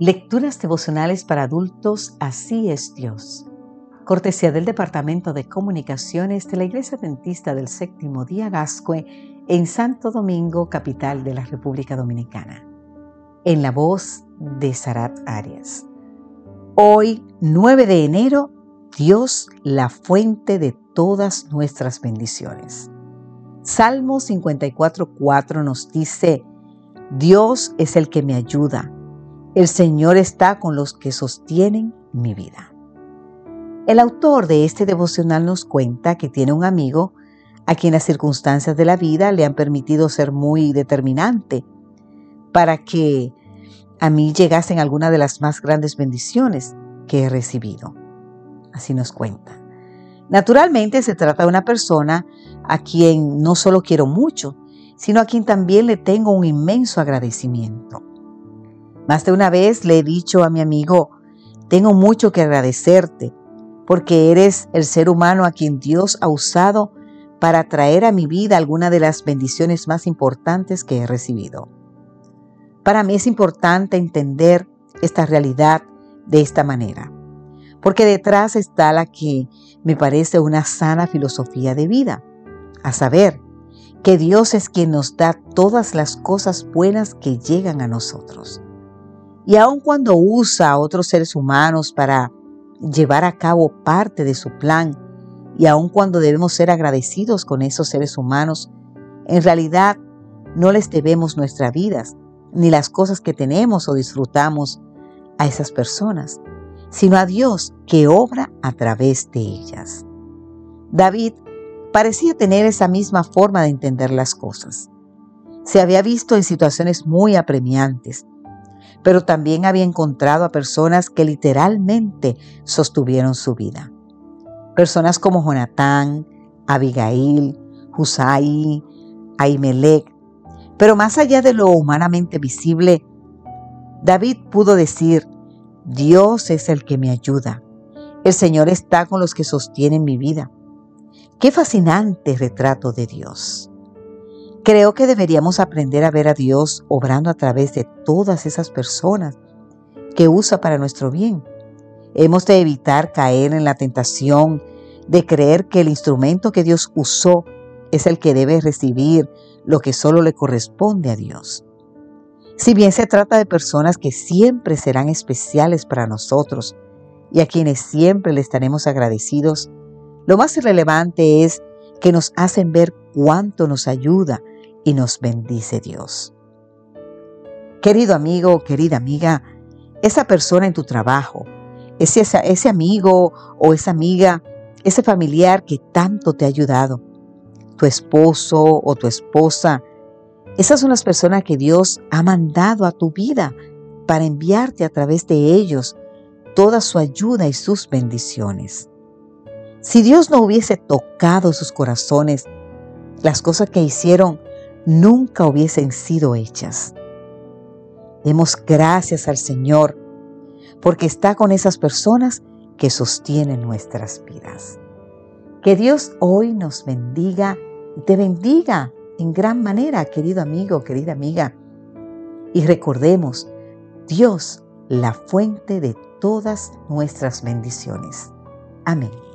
Lecturas devocionales para adultos, así es Dios. Cortesía del Departamento de Comunicaciones de la Iglesia Dentista del Séptimo Día Gascue en Santo Domingo, capital de la República Dominicana. En la voz de Sarat Arias. Hoy, 9 de enero, Dios, la fuente de todas nuestras bendiciones. Salmo 54.4 nos dice, Dios es el que me ayuda el Señor está con los que sostienen mi vida. El autor de este devocional nos cuenta que tiene un amigo a quien las circunstancias de la vida le han permitido ser muy determinante para que a mí llegasen algunas de las más grandes bendiciones que he recibido. Así nos cuenta. Naturalmente se trata de una persona a quien no solo quiero mucho, sino a quien también le tengo un inmenso agradecimiento. Más de una vez le he dicho a mi amigo, tengo mucho que agradecerte porque eres el ser humano a quien Dios ha usado para traer a mi vida alguna de las bendiciones más importantes que he recibido. Para mí es importante entender esta realidad de esta manera, porque detrás está la que me parece una sana filosofía de vida, a saber, que Dios es quien nos da todas las cosas buenas que llegan a nosotros. Y aun cuando usa a otros seres humanos para llevar a cabo parte de su plan, y aun cuando debemos ser agradecidos con esos seres humanos, en realidad no les debemos nuestras vidas, ni las cosas que tenemos o disfrutamos a esas personas, sino a Dios que obra a través de ellas. David parecía tener esa misma forma de entender las cosas. Se había visto en situaciones muy apremiantes, pero también había encontrado a personas que literalmente sostuvieron su vida. Personas como Jonatán, Abigail, Husai, Ahimelech. Pero más allá de lo humanamente visible, David pudo decir, Dios es el que me ayuda. El Señor está con los que sostienen mi vida. Qué fascinante retrato de Dios. Creo que deberíamos aprender a ver a Dios obrando a través de todas esas personas que usa para nuestro bien. Hemos de evitar caer en la tentación de creer que el instrumento que Dios usó es el que debe recibir lo que solo le corresponde a Dios. Si bien se trata de personas que siempre serán especiales para nosotros y a quienes siempre le estaremos agradecidos, lo más relevante es que nos hacen ver cuánto nos ayuda y nos bendice Dios. Querido amigo, querida amiga, esa persona en tu trabajo, ese, ese amigo o esa amiga, ese familiar que tanto te ha ayudado, tu esposo o tu esposa, esas son las personas que Dios ha mandado a tu vida para enviarte a través de ellos toda su ayuda y sus bendiciones. Si Dios no hubiese tocado sus corazones, las cosas que hicieron nunca hubiesen sido hechas. Demos gracias al Señor porque está con esas personas que sostienen nuestras vidas. Que Dios hoy nos bendiga y te bendiga en gran manera, querido amigo, querida amiga. Y recordemos, Dios, la fuente de todas nuestras bendiciones. Amén.